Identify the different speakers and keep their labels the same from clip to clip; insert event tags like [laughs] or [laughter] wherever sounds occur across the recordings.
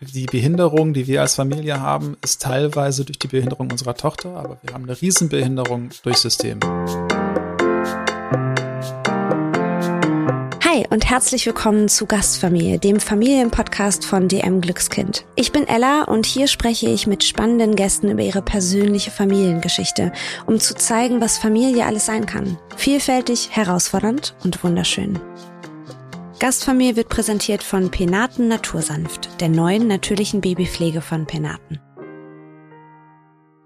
Speaker 1: die Behinderung, die wir als Familie haben, ist teilweise durch die Behinderung unserer Tochter, aber wir haben eine Riesenbehinderung durch System.
Speaker 2: Hi und herzlich willkommen zu Gastfamilie, dem Familienpodcast von DM Glückskind. Ich bin Ella und hier spreche ich mit spannenden Gästen über ihre persönliche Familiengeschichte, um zu zeigen, was Familie alles sein kann. Vielfältig, herausfordernd und wunderschön. Gastfamilie wird präsentiert von Penaten Natursanft, der neuen natürlichen Babypflege von Penaten.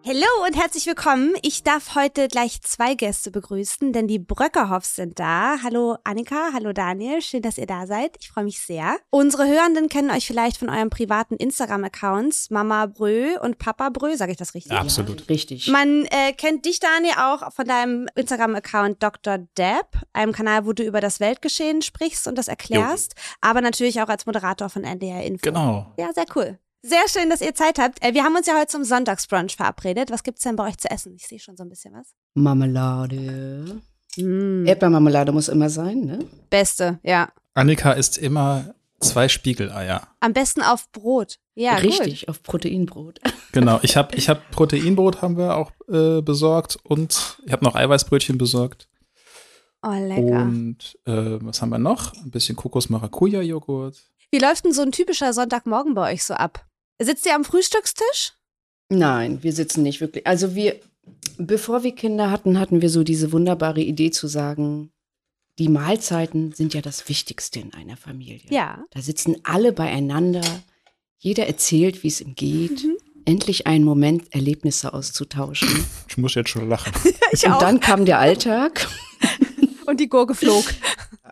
Speaker 2: Hallo und herzlich willkommen. Ich darf heute gleich zwei Gäste begrüßen, denn die Bröckerhoffs sind da. Hallo Annika, hallo Daniel, schön, dass ihr da seid. Ich freue mich sehr. Unsere Hörenden kennen euch vielleicht von eurem privaten Instagram-Accounts Mama Brö und Papa Brö, sage ich das richtig?
Speaker 1: Absolut.
Speaker 3: Ja, richtig.
Speaker 2: Man äh, kennt dich, Daniel, auch von deinem Instagram-Account Dr. Deb, einem Kanal, wo du über das Weltgeschehen sprichst und das erklärst, jo. aber natürlich auch als Moderator von NDR Info.
Speaker 1: Genau.
Speaker 2: Ja, sehr cool. Sehr schön, dass ihr Zeit habt. Äh, wir haben uns ja heute zum Sonntagsbrunch verabredet. Was gibt's denn bei euch zu essen? Ich sehe schon so ein bisschen was.
Speaker 3: Marmelade. Mm. Erdbeermarmelade muss immer sein, ne?
Speaker 2: Beste, ja.
Speaker 1: Annika isst immer zwei Spiegeleier.
Speaker 2: Am besten auf Brot. Ja,
Speaker 3: Richtig,
Speaker 2: gut.
Speaker 3: auf Proteinbrot. [laughs]
Speaker 1: Genau, ich habe ich hab Proteinbrot haben wir auch äh, besorgt und ich habe noch Eiweißbrötchen besorgt.
Speaker 2: Oh, lecker.
Speaker 1: Und äh, was haben wir noch? Ein bisschen Kokos-Maracuja-Joghurt.
Speaker 2: Wie läuft denn so ein typischer Sonntagmorgen bei euch so ab? Sitzt ihr am Frühstückstisch?
Speaker 3: Nein, wir sitzen nicht wirklich. Also wir, bevor wir Kinder hatten, hatten wir so diese wunderbare Idee zu sagen, die Mahlzeiten sind ja das Wichtigste in einer Familie.
Speaker 2: Ja.
Speaker 3: Da sitzen alle beieinander, jeder erzählt, wie es ihm geht. Mhm. Endlich einen Moment, Erlebnisse auszutauschen. [laughs]
Speaker 1: Ich muss jetzt schon lachen. [laughs]
Speaker 2: ich
Speaker 3: Und
Speaker 2: auch.
Speaker 3: dann kam der Alltag. [laughs]
Speaker 2: Und die Gurke flog.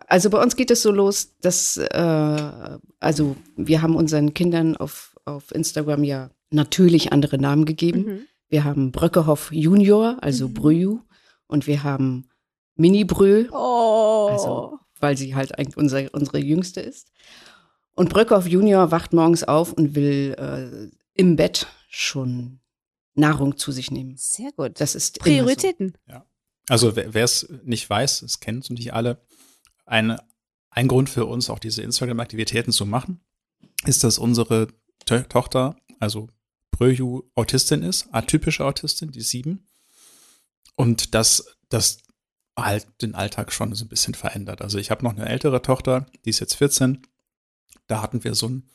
Speaker 3: Also bei uns geht es so los, dass, äh, also wir haben unseren Kindern auf, auf Instagram ja natürlich andere Namen gegeben. Mhm. Wir haben Bröckehoff Junior, also mhm. Brüju, und wir haben Mini Brö,
Speaker 2: oh.
Speaker 3: also, weil sie halt eigentlich unser, unsere Jüngste ist. Und Bröckehoff Junior wacht morgens auf und will äh, im Bett schon Nahrung zu sich nehmen.
Speaker 2: Sehr gut.
Speaker 3: Das ist
Speaker 2: Prioritäten.
Speaker 1: So. Ja. Also wer es nicht weiß, es kennen es nicht alle, ein, ein Grund für uns, auch diese Instagram-Aktivitäten zu machen, ist, dass unsere to Tochter, also Bröju, Autistin ist, atypische Autistin, die sieben. Und dass das halt den Alltag schon so ein bisschen verändert. Also ich habe noch eine ältere Tochter, die ist jetzt 14. Da hatten wir so ein,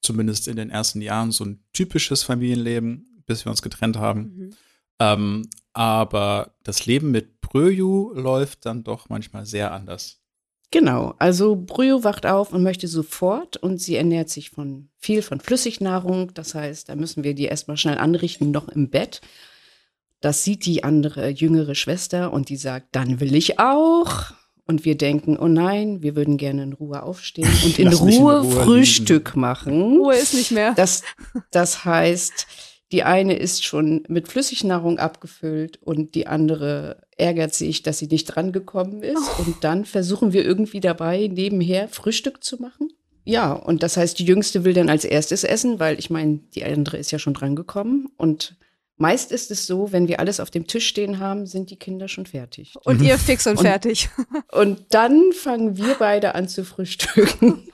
Speaker 1: zumindest in den ersten Jahren, so ein typisches Familienleben, bis wir uns getrennt haben. Mhm. Ähm, aber das Leben mit Bröju läuft dann doch manchmal sehr anders.
Speaker 3: Genau, also Brüyo wacht auf und möchte sofort und sie ernährt sich von viel von Flüssignahrung. Das heißt, da müssen wir die erstmal schnell anrichten, noch im Bett. Das sieht die andere jüngere Schwester und die sagt, dann will ich auch. Und wir denken, oh nein, wir würden gerne in Ruhe aufstehen [laughs] und in Ruhe, in Ruhe, Frühstück liegen. machen.
Speaker 2: Ruhe ist nicht mehr.
Speaker 3: Das, das heißt, die eine ist schon mit Flüssignahrung abgefüllt und die andere ärgert sich, dass sie nicht drangekommen ist. Oh. Und dann versuchen wir irgendwie dabei, nebenher Frühstück zu machen. Ja, und das heißt, die Jüngste will dann als erstes essen, weil ich meine, die andere ist ja schon drangekommen. Und meist ist es so, wenn wir alles auf dem Tisch stehen haben, sind die Kinder schon fertig.
Speaker 2: Und ihr fix und, und fertig.
Speaker 3: Und dann fangen wir beide an zu frühstücken.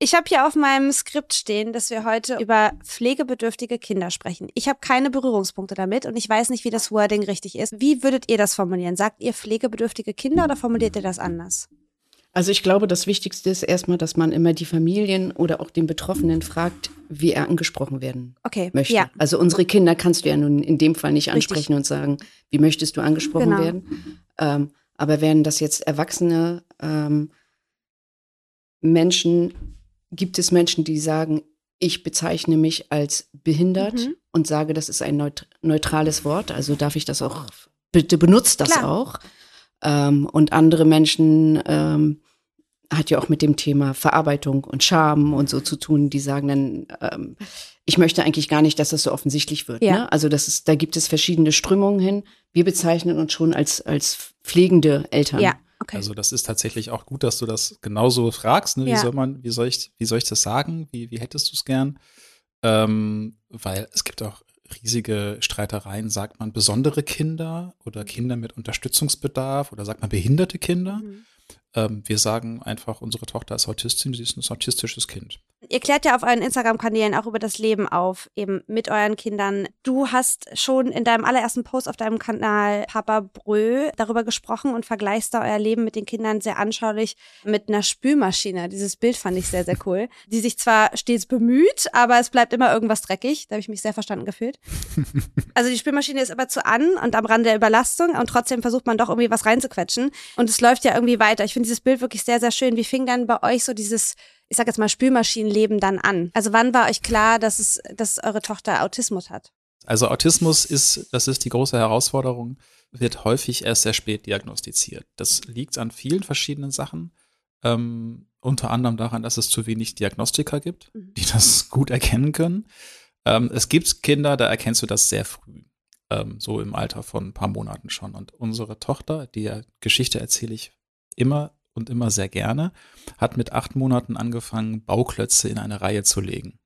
Speaker 2: Ich habe hier auf meinem Skript stehen, dass wir heute über pflegebedürftige Kinder sprechen. Ich habe keine Berührungspunkte damit und ich weiß nicht, wie das Wording richtig ist. Wie würdet ihr das formulieren? Sagt ihr pflegebedürftige Kinder oder formuliert ihr das anders?
Speaker 3: Also ich glaube, das Wichtigste ist erstmal, dass man immer die Familien oder auch den Betroffenen fragt, wie er angesprochen werden
Speaker 2: okay,
Speaker 3: möchte.
Speaker 2: Ja.
Speaker 3: Also unsere Kinder kannst du ja nun in dem Fall nicht ansprechen Richtig. und sagen, wie möchtest du angesprochen genau. werden. Ähm, aber wären das jetzt erwachsene ähm, Menschen, gibt es Menschen, die sagen, ich bezeichne mich als behindert mhm. und sage, das ist ein neut neutrales Wort, also darf ich das auch, bitte benutzt das
Speaker 2: Klar.
Speaker 3: auch. Ähm, und andere Menschen ähm, hat ja auch mit dem Thema Verarbeitung und Scham und so zu tun, die sagen dann, ähm, ich möchte eigentlich gar nicht, dass das so offensichtlich wird.
Speaker 2: Ja.
Speaker 3: Ne? Also das ist, da gibt es verschiedene Strömungen hin. Wir bezeichnen uns schon als, als pflegende Eltern.
Speaker 2: Ja. Okay.
Speaker 1: Also das ist tatsächlich auch gut, dass du das genauso fragst. Ne? Wie
Speaker 2: Ja.
Speaker 1: soll man, wie soll ich, wie soll ich das sagen? Wie, wie hättest du es gern? Ähm, weil es gibt auch riesige Streitereien. Sagt man besondere Kinder oder Kinder mit Unterstützungsbedarf oder sagt man behinderte Kinder?
Speaker 2: Mhm.
Speaker 1: Ähm, wir sagen einfach, unsere Tochter ist Autistin, sie ist ein autistisches Kind.
Speaker 2: Ihr klärt ja auf euren Instagram-Kanälen auch über das Leben auf, eben mit euren Kindern. Du hast schon in deinem allerersten Post auf deinem Kanal Papa Brö darüber gesprochen und vergleichst da euer Leben mit den Kindern sehr anschaulich mit einer Spülmaschine. Dieses Bild fand ich sehr, sehr cool. Die sich zwar stets bemüht, aber es bleibt immer irgendwas dreckig. Da habe ich mich sehr verstanden gefühlt. [laughs] Also die Spülmaschine ist aber zu an und am Rande der Überlastung und trotzdem versucht man doch irgendwie was reinzuquetschen. Und es läuft ja irgendwie weiter. Ich finde dieses Bild wirklich sehr, sehr schön. Wie fing dann bei euch so dieses ich sag jetzt mal, Spülmaschinenleben dann an? Also wann war euch klar, dass es, dass eure Tochter Autismus hat?
Speaker 1: Also Autismus ist, das ist die große Herausforderung, wird häufig erst sehr spät diagnostiziert. Das liegt an vielen verschiedenen Sachen. Ähm, unter anderem daran, dass es zu wenig Diagnostiker gibt, mhm. die das [laughs] gut erkennen können. Ähm, es gibt Kinder, da erkennst du das sehr früh, ähm, so im Alter von ein paar Monaten schon. Und unsere Tochter, die Geschichte erzähle ich immer und immer sehr gerne, hat mit acht Monaten angefangen, Bauklötze in eine Reihe zu legen.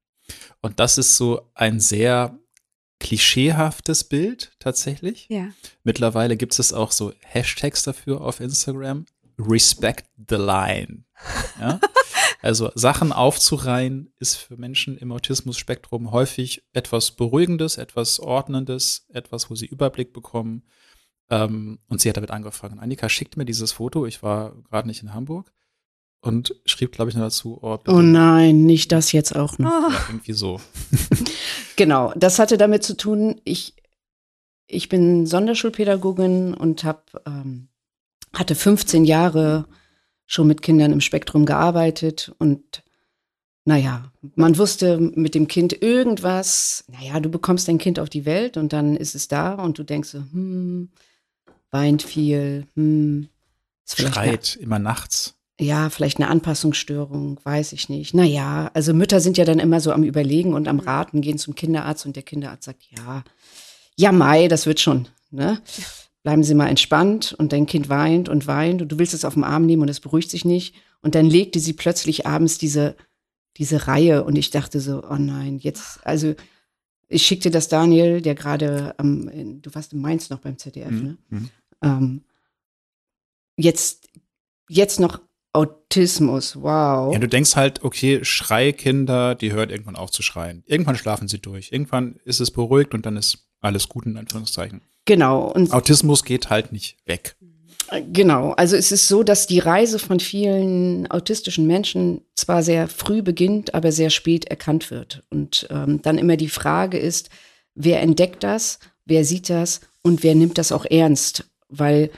Speaker 1: Und das ist so ein sehr klischeehaftes Bild tatsächlich.
Speaker 2: Ja.
Speaker 1: Mittlerweile gibt es auch so Hashtags dafür auf Instagram. Respect the line. Ja? [laughs] also Sachen aufzureihen ist für Menschen im Autismus-Spektrum häufig etwas Beruhigendes, etwas Ordnendes, etwas, wo sie Überblick bekommen. Ähm, und sie hat damit angefangen. Annika schickt mir dieses Foto. Ich war gerade nicht in Hamburg und schrieb, glaube ich, nur dazu.
Speaker 3: Oh, oh, nein, nicht das jetzt auch noch.
Speaker 1: Ja, irgendwie so. [laughs]
Speaker 3: genau, das hatte damit zu tun, ich, ich bin Sonderschulpädagogin und hab, ähm, hatte 15 Jahre schon mit Kindern im Spektrum gearbeitet und naja, man wusste mit dem Kind irgendwas, naja, du bekommst dein Kind auf die Welt und dann ist es da und du denkst so, hm, weint viel, hm,
Speaker 1: Schreit eine, immer nachts.
Speaker 3: Ja, vielleicht eine Anpassungsstörung, weiß ich nicht. Naja, also Mütter sind ja dann immer so am Überlegen und am mhm. Raten, gehen zum Kinderarzt und der Kinderarzt sagt, ja, ja, Mai, das wird schon. Ne? Bleiben Sie mal entspannt und dein Kind weint und weint und du willst es auf den Arm nehmen und es beruhigt sich nicht. Und dann legte sie plötzlich abends diese, diese Reihe und ich dachte so, oh nein, jetzt, also ich schickte das Daniel, der gerade, ähm, du warst in Mainz noch beim ZDF, mhm. ne? Ähm, jetzt, jetzt noch Autismus, wow.
Speaker 1: Ja, du denkst halt, okay, Schreikinder, die hört irgendwann auf zu schreien. Irgendwann schlafen sie durch. Irgendwann ist es beruhigt und dann ist alles gut in Anführungszeichen.
Speaker 3: Genau.
Speaker 1: Und Autismus geht halt nicht weg.
Speaker 3: Genau, also es ist so, dass die Reise von vielen autistischen Menschen zwar sehr früh beginnt, aber sehr spät erkannt wird. Und ähm, dann immer die Frage ist, wer entdeckt das, wer sieht das und wer nimmt das auch ernst? Weil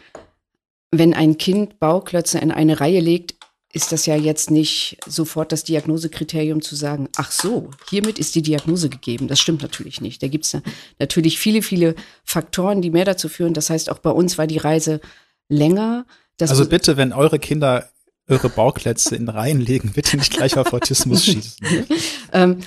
Speaker 3: wenn ein Kind Bauklötze in eine Reihe legt, ist das ja jetzt nicht sofort das Diagnosekriterium zu sagen, ach so, hiermit ist die Diagnose gegeben. Das stimmt natürlich nicht. Da gibt es natürlich viele, viele Faktoren, die mehr dazu führen. Das heißt, auch bei uns war die Reise länger.
Speaker 1: also bitte, wenn eure Kinder eure Bauklötze in Reihen legen, bitte nicht gleich auf Autismus [laughs] schießen.
Speaker 3: ähm,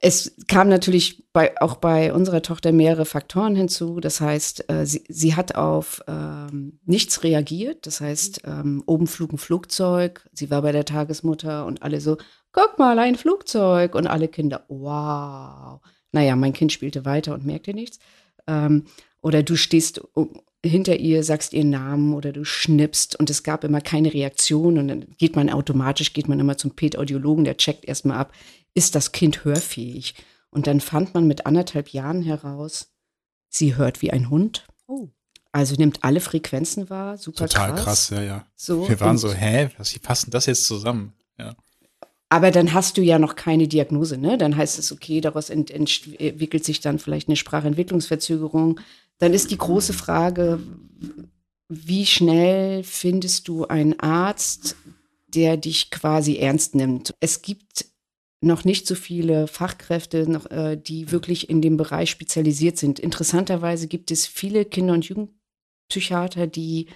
Speaker 3: es kam natürlich bei, auch bei unserer Tochter mehrere Faktoren hinzu. Das heißt, äh, sie, sie hat auf ähm, nichts reagiert. Das heißt, ähm, oben flog ein Flugzeug. Sie war bei der Tagesmutter und alle so, guck mal, ein Flugzeug. Und alle Kinder, wow. Naja, mein Kind spielte weiter und merkte nichts. Ähm, oder du stehst hinter ihr, sagst ihren Namen oder du schnippst und es gab immer keine Reaktion und dann geht man automatisch, geht man immer zum Pädaudiologen, der checkt erstmal ab, ist das Kind hörfähig? Und dann fand man mit anderthalb Jahren heraus, sie hört wie ein Hund. Oh. Also nimmt alle Frequenzen wahr, super
Speaker 1: Total
Speaker 3: krass.
Speaker 1: krass, ja, ja. So, Wir waren so, hä, wie passt das jetzt zusammen? Ja.
Speaker 3: Aber dann hast du ja noch keine Diagnose, ne? Dann heißt es, okay, daraus ent entwickelt sich dann vielleicht eine Sprachentwicklungsverzögerung. Dann ist die große Frage, wie schnell findest du einen Arzt, der dich quasi ernst nimmt? Es gibt noch nicht so viele Fachkräfte, noch, äh, die wirklich in dem Bereich spezialisiert sind. Interessanterweise gibt es viele Kinder- und Jugendpsychiater, die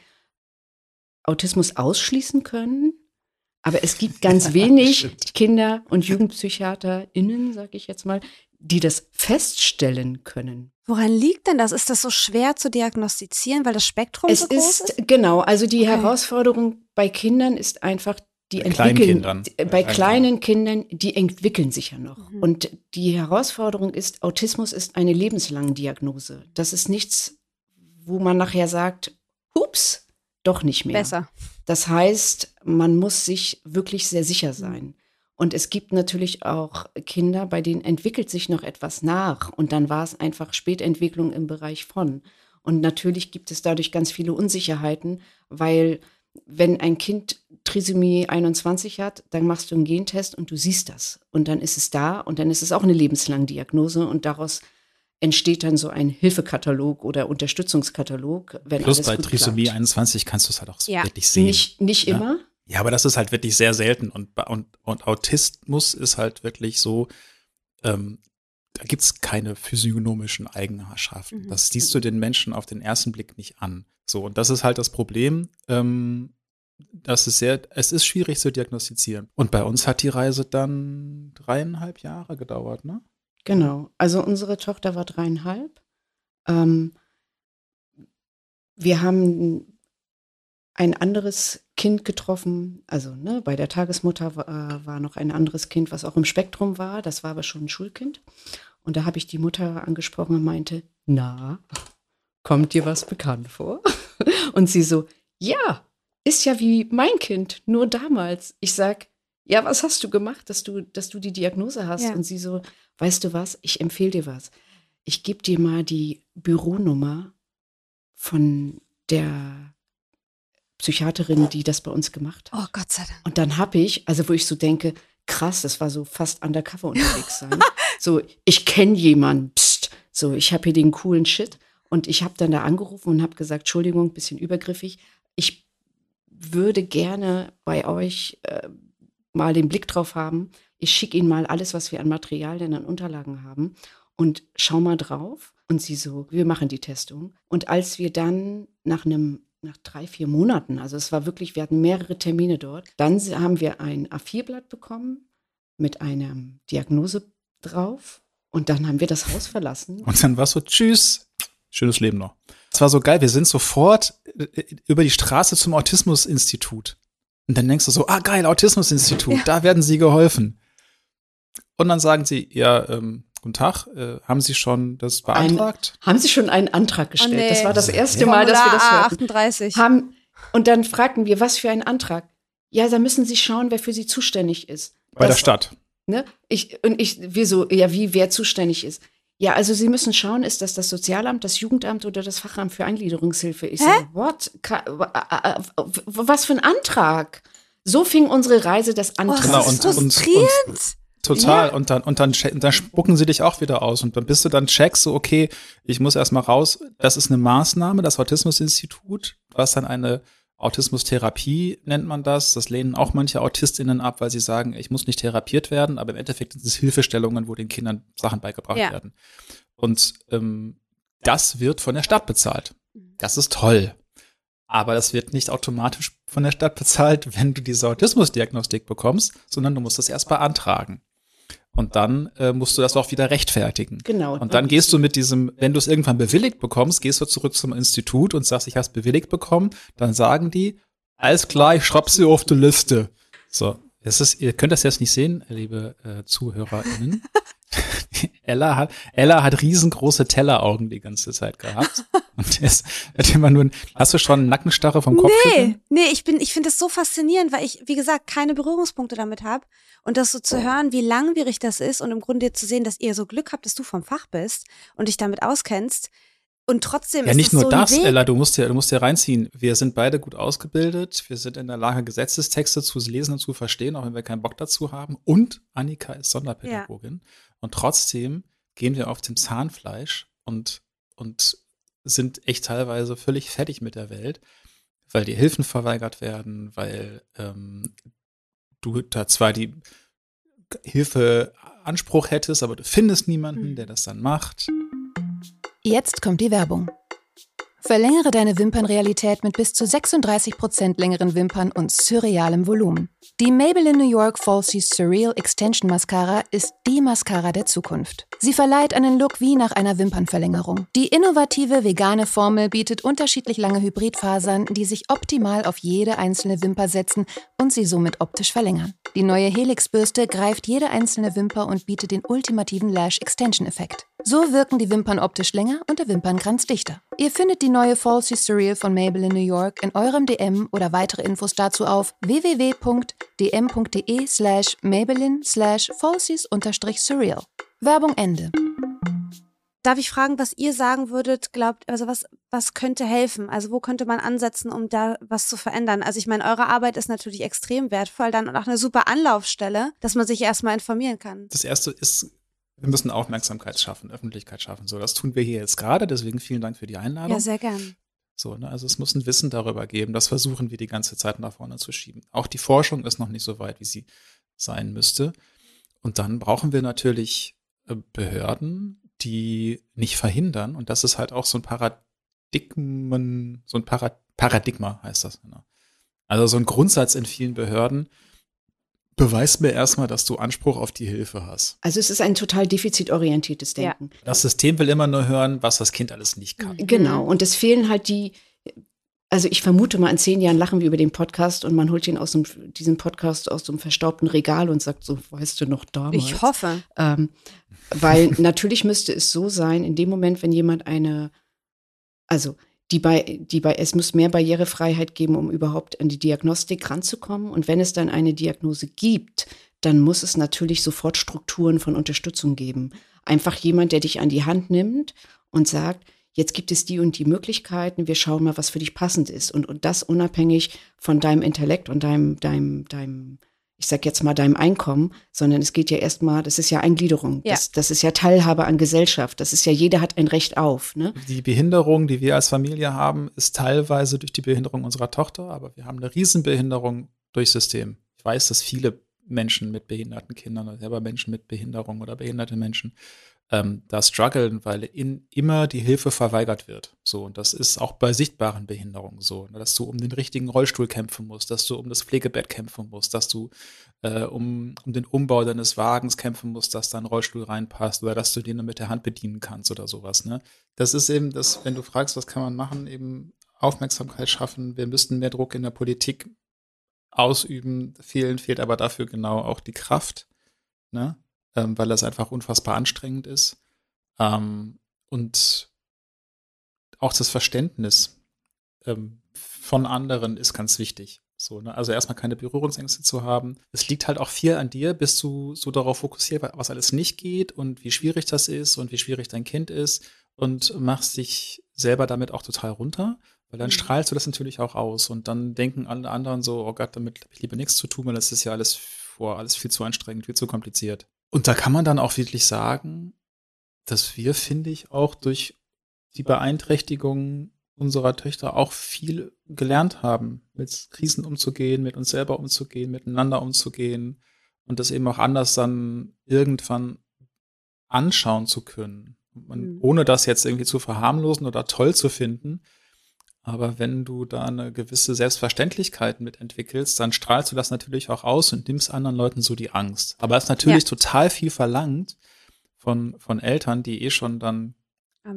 Speaker 3: Autismus ausschließen können. Aber es gibt [laughs] ganz wenig Kinder- und JugendpsychiaterInnen, sag ich jetzt mal, die das feststellen können.
Speaker 2: Woran liegt denn das? Ist das so schwer zu diagnostizieren, weil das Spektrum
Speaker 3: es
Speaker 2: so groß ist?
Speaker 3: ist? Genau, also die okay. Herausforderung bei Kindern ist einfach, die bei entwickeln, kleinen bei kleinen Kindern, die entwickeln sich ja noch. Mhm. Und die Herausforderung ist, Autismus ist eine lebenslange Diagnose. Das ist nichts, wo man nachher sagt, hups, doch nicht mehr.
Speaker 2: Besser.
Speaker 3: Das heißt, man muss sich wirklich sehr sicher sein. Und es gibt natürlich auch Kinder, bei denen entwickelt sich noch etwas nach. Und dann war es einfach Spätentwicklung im Bereich von. Und natürlich gibt es dadurch ganz viele Unsicherheiten, weil wenn ein Kind Trisomie 21 hat, dann machst du einen Gentest und du siehst das. Und dann ist es da und dann ist es auch eine lebenslange Diagnose und daraus entsteht dann so ein Hilfekatalog oder Unterstützungskatalog.
Speaker 1: Wenn Plus bei Trisomie klappt. 21 kannst du es halt auch ja. wirklich sehen.
Speaker 3: Nicht, nicht ja? immer,
Speaker 1: ja, aber das ist halt wirklich sehr selten und, und, und Autismus ist halt wirklich so, ähm, da gibt es keine physiognomischen Eigenschaften. Mhm. Das siehst du den Menschen auf den ersten Blick nicht an. So, und das ist halt das Problem. Ähm, das ist sehr, es ist schwierig zu diagnostizieren. Und bei uns hat die Reise dann dreieinhalb Jahre gedauert, ne?
Speaker 3: Genau. Also unsere Tochter war dreieinhalb. Ähm, wir haben ein anderes Kind getroffen. Also ne, bei der Tagesmutter war, äh, war, noch ein anderes Kind, was auch im Spektrum war. Das war aber schon ein Schulkind. Und da habe ich die Mutter angesprochen und meinte, na, kommt dir was bekannt vor? [laughs] Und sie so, ja, ist ja wie mein Kind, nur damals. Ich sag, ja, was hast du gemacht, dass du, dass du die Diagnose hast? Ja. Und sie so, weißt du was, ich empfehle dir was. Ich gebe dir mal die Büronummer von der Psychiaterin, die das bei uns gemacht
Speaker 2: hat. Oh Gott sei Dank.
Speaker 3: Und dann habe ich, also wo ich so denke, krass, das war so fast undercover unterwegs sein. [laughs] so, ich kenne jemanden, pst, so, ich habe hier den coolen Shit. Und ich habe dann da angerufen und habe gesagt, Entschuldigung, bisschen übergriffig. Ich würde gerne bei euch äh, mal den Blick drauf haben. Ich schicke Ihnen mal alles, was wir an Materialien, an Unterlagen haben und schau mal drauf. Und sie so, wir machen die Testung. Und als wir dann nach einem nach drei, vier Monaten, also es war wirklich, wir hatten mehrere Termine dort. Dann haben wir ein A4-Blatt bekommen mit einer Diagnose drauf und dann haben wir das Haus verlassen.
Speaker 1: Und dann war es so, tschüss, schönes Leben noch. Es war so geil, wir sind sofort äh, über die Straße zum Autismusinstitut. Und dann denkst du so, ah geil, Autismusinstitut, ja. da werden sie geholfen. Und dann sagen sie, ja, ähm, Guten Tag, äh, haben Sie schon das beantragt?
Speaker 3: Ein, haben Sie schon einen Antrag gestellt? Oh nee. Das war das erste Mal, dass wir das hörten.
Speaker 2: 38.
Speaker 3: Haben, und dann fragten wir, was für ein Antrag? Ja, da müssen Sie schauen, wer für Sie zuständig ist.
Speaker 1: Bei das, der Stadt.
Speaker 3: Ne? Ich, und ich, wir so, ja, wie, wer zuständig ist. Ja, also Sie müssen schauen, ist das das Sozialamt, das Jugendamt oder das Fachamt für Eingliederungshilfe? Ich Hä? so, what? Was für ein Antrag? So fing unsere Reise das an. Oh,
Speaker 2: genau, und, und, und, und,
Speaker 1: Total. Ja. Und dann, und dann, dann spucken sie dich auch wieder aus. Und dann bist du dann checkst so, okay, ich muss erstmal raus. Das ist eine Maßnahme, das Autismusinstitut, was dann eine Autismustherapie nennt man das. Das lehnen auch manche AutistInnen ab, weil sie sagen, ich muss nicht therapiert werden, aber im Endeffekt sind es Hilfestellungen, wo den Kindern Sachen beigebracht ja. werden. Und ähm, das wird von der Stadt bezahlt. Das ist toll. Aber das wird nicht automatisch von der Stadt bezahlt, wenn du diese Autismusdiagnostik bekommst, sondern du musst das erst beantragen. Und dann äh, musst du das auch wieder rechtfertigen.
Speaker 3: Genau.
Speaker 1: Und dann gehst du mit diesem, wenn du es irgendwann bewilligt bekommst, gehst du zurück zum Institut und sagst, ich habe es bewilligt bekommen. Dann sagen die, alles klar, ich schreib sie auf die Liste. So, es ist, ihr könnt das jetzt nicht sehen, liebe äh, ZuhörerInnen. [laughs] Ella hat, Ella hat riesengroße Telleraugen die ganze Zeit gehabt. Und ist, hat immer nur, hast du schon Nackenstarre vom Kopf?
Speaker 2: Nee, nee, ich bin, ich finde das so faszinierend, weil ich, wie gesagt, keine Berührungspunkte damit habe. Und das so zu hören, wie langwierig das ist und im Grunde zu sehen, dass ihr so Glück habt, dass du vom Fach bist und dich damit auskennst. Und trotzdem
Speaker 1: ja,
Speaker 2: ist
Speaker 1: nicht nur
Speaker 2: so
Speaker 1: das, Ella, du musst ja, du musst ja reinziehen. Wir sind beide gut ausgebildet. Wir sind in der Lage, Gesetzestexte zu lesen und zu verstehen, auch wenn wir keinen Bock dazu haben. Und Annika ist Sonderpädagogin. Ja. Und trotzdem gehen wir auf dem Zahnfleisch und, und sind echt teilweise völlig fertig mit der Welt, weil die Hilfen verweigert werden, weil ähm, du da zwar die Hilfeanspruch hättest, aber du findest niemanden, hm. der das dann macht.
Speaker 4: Jetzt kommt die Werbung. Verlängere deine Wimpernrealität mit bis zu 36% längeren Wimpern und surrealem Volumen. Die Maybelline New York Falsies Surreal Extension Mascara ist die Mascara der Zukunft. Sie verleiht einen Look wie nach einer Wimpernverlängerung. Die innovative vegane Formel bietet unterschiedlich lange Hybridfasern, die sich optimal auf jede einzelne Wimper setzen und sie somit optisch verlängern. Die neue Helix-Bürste greift jede einzelne Wimper und bietet den ultimativen Lash-Extension-Effekt. So wirken die Wimpern optisch länger und der Wimpernkranz dichter. Ihr findet die neue Falsy Surreal von Maybelline New York in eurem DM oder weitere Infos dazu auf www.dm.de slash Maybelline slash Falsies-surreal. Werbung Ende.
Speaker 2: Darf ich fragen, was ihr sagen würdet, glaubt, also was, was könnte helfen? Also wo könnte man ansetzen, um da was zu verändern? Also ich meine, eure Arbeit ist natürlich extrem wertvoll, dann auch eine super Anlaufstelle, dass man sich erstmal informieren kann.
Speaker 1: Das erste ist, wir müssen Aufmerksamkeit schaffen, Öffentlichkeit schaffen. So, das tun wir hier jetzt gerade, deswegen vielen Dank für die Einladung.
Speaker 2: Ja, sehr gern.
Speaker 1: So, ne? Also es muss ein Wissen darüber geben. Das versuchen wir die ganze Zeit nach vorne zu schieben. Auch die Forschung ist noch nicht so weit, wie sie sein müsste. Und dann brauchen wir natürlich Behörden, die nicht verhindern. Und das ist halt auch so ein Paradigmen, so ein Para Paradigma heißt das. Genau. Also so ein Grundsatz in vielen Behörden. Beweis mir erstmal, dass du Anspruch auf die Hilfe hast.
Speaker 3: Also es ist ein total defizitorientiertes Denken.
Speaker 1: Ja. Das System will immer nur hören, was das Kind alles nicht kann.
Speaker 3: Genau. Und es fehlen halt die, also ich vermute mal, in zehn Jahren lachen wir über den Podcast und man holt ihn aus dem, diesen Podcast aus dem verstaubten Regal und sagt so, weißt du noch damals?
Speaker 2: Ich hoffe.
Speaker 3: Ähm, weil [laughs] natürlich müsste es so sein, in dem Moment, wenn jemand eine, also die bei, die bei, es muss mehr Barrierefreiheit geben, um überhaupt an die Diagnostik ranzukommen. Und wenn es dann eine Diagnose gibt, dann muss es natürlich sofort Strukturen von Unterstützung geben. Einfach jemand, der dich an die Hand nimmt und sagt, jetzt gibt es die und die Möglichkeiten, wir schauen mal, was für dich passend ist. Und, und das unabhängig von deinem Intellekt und deinem, deinem, deinem, ich sag jetzt mal deinem Einkommen, sondern es geht ja erstmal, das ist ja Eingliederung.
Speaker 2: Ja.
Speaker 3: Das, das ist ja Teilhabe an Gesellschaft. Das ist ja, jeder hat ein Recht auf. Ne?
Speaker 1: Die Behinderung, die wir als Familie haben, ist teilweise durch die Behinderung unserer Tochter, aber wir haben eine Riesenbehinderung durch System. Ich weiß, dass viele Menschen mit behinderten Kindern oder selber Menschen mit Behinderung oder behinderte Menschen ähm, da strugglen, weil in, immer die Hilfe verweigert wird. So, und das ist auch bei sichtbaren Behinderungen so, ne, dass du um den richtigen Rollstuhl kämpfen musst, dass du um das Pflegebett kämpfen musst, dass du äh, um, um den Umbau deines Wagens kämpfen musst, dass da ein Rollstuhl reinpasst oder dass du den mit der Hand bedienen kannst oder sowas. Ne? Das ist eben das, wenn du fragst, was kann man machen, eben Aufmerksamkeit schaffen. Wir müssten mehr Druck in der Politik ausüben. Fehlen, fehlt aber dafür genau auch die Kraft. Ne? Ähm, weil das einfach unfassbar anstrengend ist. Ähm, und auch das Verständnis ähm, von anderen ist ganz wichtig. So, ne? Also erstmal keine Berührungsängste zu haben. Es liegt halt auch viel an dir, bist du so darauf fokussiert, was alles nicht geht und wie schwierig das ist und wie schwierig dein Kind ist und machst dich selber damit auch total runter, weil dann mhm. strahlst du das natürlich auch aus und dann denken alle anderen so, oh Gott, damit habe ich lieber nichts zu tun, weil das ist ja alles vor, alles viel zu anstrengend, viel zu kompliziert. Und da kann man dann auch wirklich sagen, dass wir, finde ich, auch durch die Beeinträchtigung unserer Töchter auch viel gelernt haben, mit Krisen umzugehen, mit uns selber umzugehen, miteinander umzugehen und das eben auch anders dann irgendwann anschauen zu können. Man, mhm. Ohne das jetzt irgendwie zu verharmlosen oder toll zu finden, aber wenn du da eine gewisse Selbstverständlichkeit mitentwickelst, dann strahlst du das natürlich auch aus und nimmst anderen Leuten so die Angst. Aber es ist natürlich ja. total viel verlangt von, von Eltern, die eh schon dann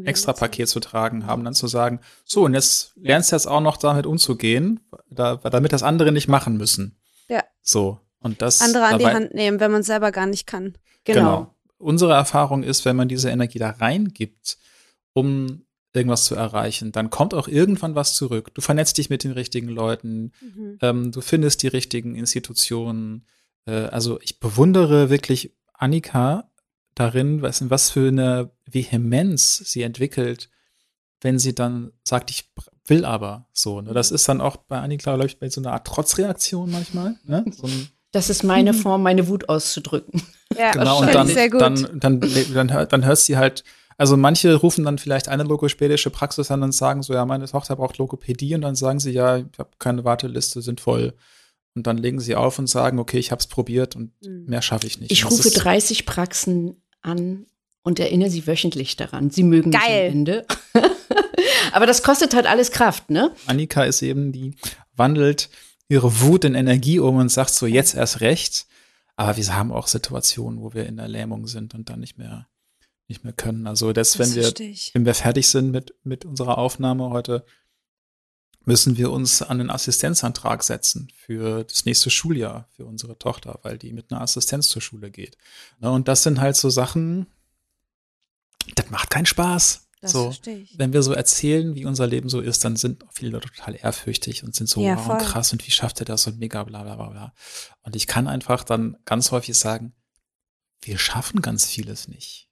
Speaker 1: extra Paket zu tragen haben, dann zu sagen, so, und jetzt lernst du jetzt auch noch damit umzugehen, da, damit das andere nicht machen müssen.
Speaker 2: Ja.
Speaker 1: So. Und das.
Speaker 2: Andere an dabei, die Hand nehmen, wenn man es selber gar nicht kann.
Speaker 1: Genau. genau. Unsere Erfahrung ist, wenn man diese Energie da reingibt, um irgendwas zu erreichen, dann kommt auch irgendwann was zurück. Du vernetzt dich mit den richtigen Leuten, mhm. ähm, du findest die richtigen Institutionen. Äh, also ich bewundere wirklich Annika darin, was, was für eine Vehemenz sie entwickelt, wenn sie dann sagt, ich will aber so. Ne? Das ist dann auch bei Annika, glaube ich, bei so einer Art Trotzreaktion manchmal. Ne? So
Speaker 3: das ist meine Form, meine Wut auszudrücken.
Speaker 2: Ja,
Speaker 1: genau, und dann, sehr gut. Dann, dann, dann, dann, dann hörst du halt also manche rufen dann vielleicht eine logopädische Praxis an und sagen so, ja, meine Tochter braucht Logopädie und dann sagen sie, ja, ich habe keine Warteliste, sind voll. Und dann legen sie auf und sagen, okay, ich habe es probiert und mhm. mehr schaffe ich nicht.
Speaker 3: Ich rufe 30 Praxen an und erinnere sie wöchentlich daran. Sie mögen Geil. mich am Ende. [laughs] Aber das kostet halt alles Kraft, ne?
Speaker 1: Annika ist eben die, wandelt ihre Wut in Energie um und sagt so, jetzt erst recht. Aber wir haben auch Situationen, wo wir in der Lähmung sind und dann nicht mehr nicht mehr können. Also das, wenn wir, wenn wir fertig sind mit, mit unserer Aufnahme heute, müssen wir uns an den Assistenzantrag setzen für das nächste Schuljahr für unsere Tochter, weil die mit einer Assistenz zur Schule geht. Ne, und das sind halt so Sachen, das macht keinen Spaß. Das so, wenn wir so erzählen, wie unser Leben so ist, dann sind viele Leute total ehrfürchtig und sind so, ja, wow, krass, und wie schafft er das und mega, bla, bla, bla, bla. Und ich kann einfach dann ganz häufig sagen, wir schaffen ganz vieles nicht.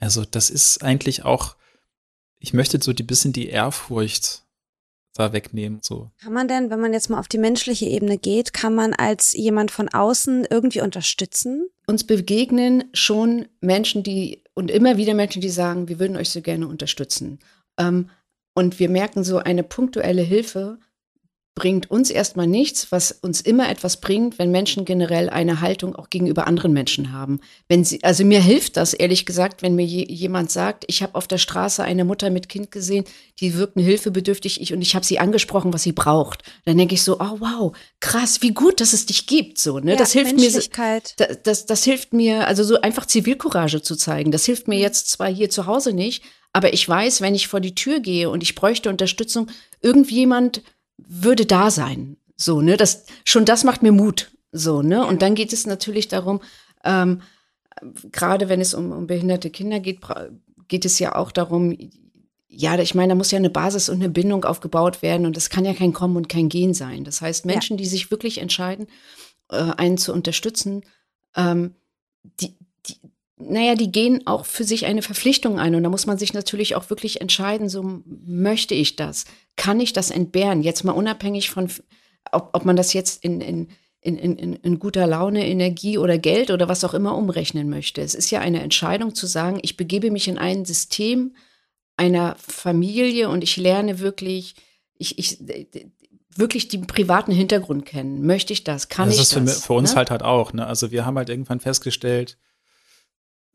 Speaker 1: Also, das ist eigentlich auch, ich möchte so die bisschen die Ehrfurcht da wegnehmen. So.
Speaker 2: Kann man denn, wenn man jetzt mal auf die menschliche Ebene geht, kann man als jemand von außen irgendwie unterstützen?
Speaker 3: Uns begegnen schon Menschen, die und immer wieder Menschen, die sagen, wir würden euch so gerne unterstützen. Ähm, und wir merken so eine punktuelle Hilfe bringt uns erstmal nichts, was uns immer etwas bringt, wenn Menschen generell eine Haltung auch gegenüber anderen Menschen haben. Wenn sie, also mir hilft das ehrlich gesagt, wenn mir je, jemand sagt, ich habe auf der Straße eine Mutter mit Kind gesehen, die wirkt hilfebedürftig ich, und ich habe sie angesprochen, was sie braucht. Dann denke ich so, oh wow, krass, wie gut, dass es dich gibt. So, ne? Ja, das hilft mir. Das, das, das hilft mir, also so einfach Zivilcourage zu zeigen. Das hilft mir mhm. jetzt zwar hier zu Hause nicht, aber ich weiß, wenn ich vor die Tür gehe und ich bräuchte Unterstützung, irgendjemand würde da sein. So, ne? Das, schon das macht mir Mut. So, ne? Und dann geht es natürlich darum, ähm, gerade wenn es um, um behinderte Kinder geht, geht es ja auch darum, ja, ich meine, da muss ja eine Basis und eine Bindung aufgebaut werden und das kann ja kein Kommen und kein Gehen sein. Das heißt, Menschen, ja. die sich wirklich entscheiden, äh, einen zu unterstützen, ähm, die, die, naja, die gehen auch für sich eine Verpflichtung ein. Und da muss man sich natürlich auch wirklich entscheiden, so möchte ich das? Kann ich das entbehren? Jetzt mal unabhängig von, ob, ob man das jetzt in, in, in, in, in guter Laune, Energie oder Geld oder was auch immer umrechnen möchte. Es ist ja eine Entscheidung zu sagen, ich begebe mich in ein System einer Familie und ich lerne wirklich, ich, ich, wirklich den privaten Hintergrund kennen. Möchte ich das? Kann
Speaker 1: das
Speaker 3: ich
Speaker 1: das? Das ist für, für uns ne? halt halt auch. Ne? Also wir haben halt irgendwann festgestellt,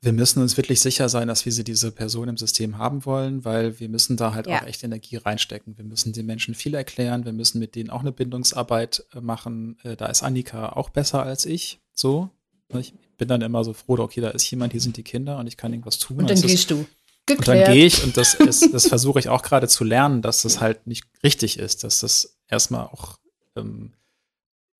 Speaker 1: wir müssen uns wirklich sicher sein, dass wir sie diese Person im System haben wollen, weil wir müssen da halt ja. auch echt Energie reinstecken. Wir müssen den Menschen viel erklären, wir müssen mit denen auch eine Bindungsarbeit äh, machen. Äh, da ist Annika auch besser als ich. So. Ich bin dann immer so froh, okay, da ist jemand, hier sind die Kinder und ich kann irgendwas tun.
Speaker 3: Und dann gehst ist, du.
Speaker 1: Geklärt. Und dann gehe ich und das, ist, das versuche ich auch gerade zu lernen, dass das halt nicht richtig ist, dass das erstmal auch ähm,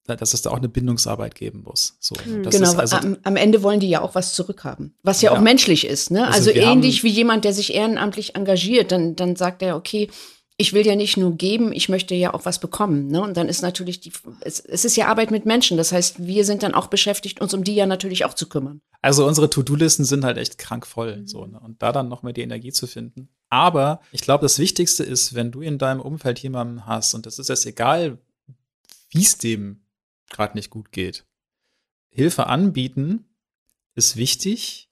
Speaker 1: dass es da auch eine Bindungsarbeit geben muss. So,
Speaker 3: hm. genau, also, am, am, Ende wollen die ja auch was zurückhaben, was ja, ja. auch menschlich ist. Ne? Also, also ähnlich wie jemand, der sich ehrenamtlich engagiert, dann, dann sagt er, okay, ich will ja nicht nur geben, ich möchte ja auch was bekommen. Ne? Und dann ist natürlich die, es, es ist ja Arbeit mit Menschen. Das heißt, wir sind dann auch beschäftigt, uns um die ja natürlich auch zu kümmern.
Speaker 1: Also unsere To-Do-Listen sind halt echt krank voll. Mhm. So, ne? Und da dann noch mal die Energie zu finden. Aber ich glaube, das Wichtigste ist, wenn du in deinem Umfeld jemanden hast, und das ist jetzt egal, wie es dem gerade nicht gut geht. Hilfe anbieten ist wichtig,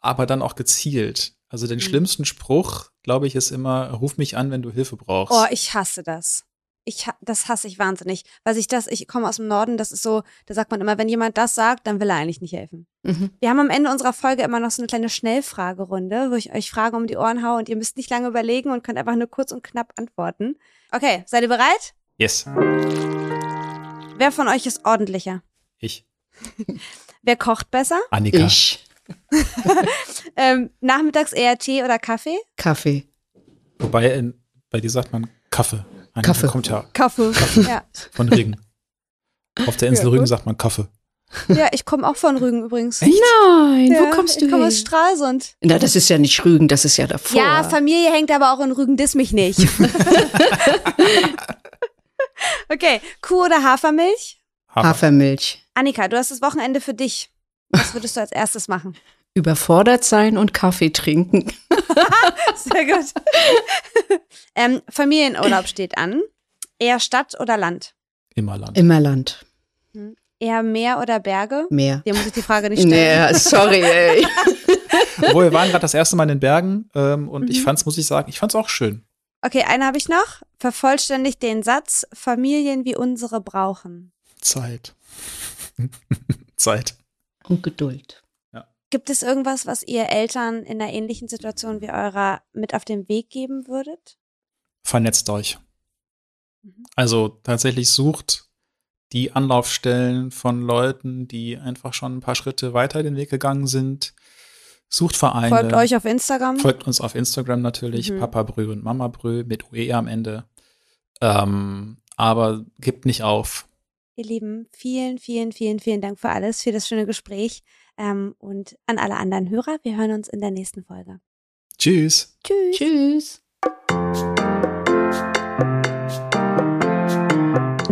Speaker 1: aber dann auch gezielt. Also den mhm. schlimmsten Spruch, glaube ich, ist immer, ruf mich an, wenn du Hilfe brauchst.
Speaker 2: Oh, ich hasse das. Ich, das hasse ich wahnsinnig. Weil ich das, ich komme aus dem Norden, das ist so, da sagt man immer, wenn jemand das sagt, dann will er eigentlich nicht helfen. Mhm. Wir haben am Ende unserer Folge immer noch so eine kleine Schnellfragerunde, wo ich euch Fragen um die Ohren haue und ihr müsst nicht lange überlegen und könnt einfach nur kurz und knapp antworten. Okay, seid ihr bereit?
Speaker 1: Yes.
Speaker 2: Wer von euch ist ordentlicher?
Speaker 1: Ich. [laughs]
Speaker 2: Wer kocht besser?
Speaker 1: Annika.
Speaker 3: Ich. [laughs]
Speaker 2: ähm, nachmittags eher Tee oder Kaffee?
Speaker 3: Kaffee.
Speaker 1: Wobei in, bei dir sagt man Kaffee.
Speaker 3: Annika Kaffee.
Speaker 1: Kommt ja.
Speaker 2: Kaffee. Kaffee. Ja.
Speaker 1: Von Rügen. Auf der Insel ja, Rügen sagt man Kaffee.
Speaker 2: Ja, ich komme auch von Rügen übrigens.
Speaker 3: Echt? Nein,
Speaker 2: ja,
Speaker 3: wo kommst du
Speaker 2: Ich komme aus Stralsund.
Speaker 3: Na, das ist ja nicht Rügen, das ist ja davor.
Speaker 2: Ja, Familie hängt aber auch in Rügen, diss mich nicht. [laughs] [laughs] Okay, Kuh oder Hafermilch?
Speaker 3: Hafer. Hafermilch.
Speaker 2: Annika, du hast das Wochenende für dich. Was würdest du als erstes machen? [laughs]
Speaker 3: Überfordert sein und Kaffee trinken. [laughs]
Speaker 2: Sehr gut. ähm, Familienurlaub steht an. Eher Stadt oder Land?
Speaker 1: Immer Land.
Speaker 3: Immer Land.
Speaker 2: Hm. Eher Meer oder Berge?
Speaker 3: Meer.
Speaker 2: Dir muss ich die Frage nicht stellen.
Speaker 3: Nee, sorry, ey.
Speaker 1: Obwohl, wir waren gerade das erste Mal in den Bergen ähm, und mhm. ich fand's, muss ich sagen, ich fand's auch schön.
Speaker 2: Okay, eine habe ich noch. Vervollständigt den Satz, Familien wie unsere brauchen.
Speaker 1: Zeit. [laughs] Zeit.
Speaker 3: Und Geduld.
Speaker 1: Ja.
Speaker 2: Gibt es irgendwas, was ihr Eltern in einer ähnlichen Situation wie eurer mit auf den Weg geben würdet?
Speaker 1: Vernetzt euch. Mhm. Also tatsächlich sucht die Anlaufstellen von Leuten, die einfach schon ein paar Schritte weiter den Weg gegangen sind Sucht Vereine.
Speaker 2: Folgt euch auf Instagram.
Speaker 1: Folgt uns auf Instagram natürlich,
Speaker 2: Mhm.
Speaker 1: Papa Brü und Mama Brü mit UE am Ende. Ähm, aber gebt nicht auf.
Speaker 2: Ihr Lieben, vielen, vielen, vielen, vielen Dank für alles, für das schöne Gespräch. Ähm, und an alle anderen Hörer, wir hören uns in der nächsten Folge.
Speaker 1: Tschüss.
Speaker 2: Tschüss.
Speaker 3: Tschüss.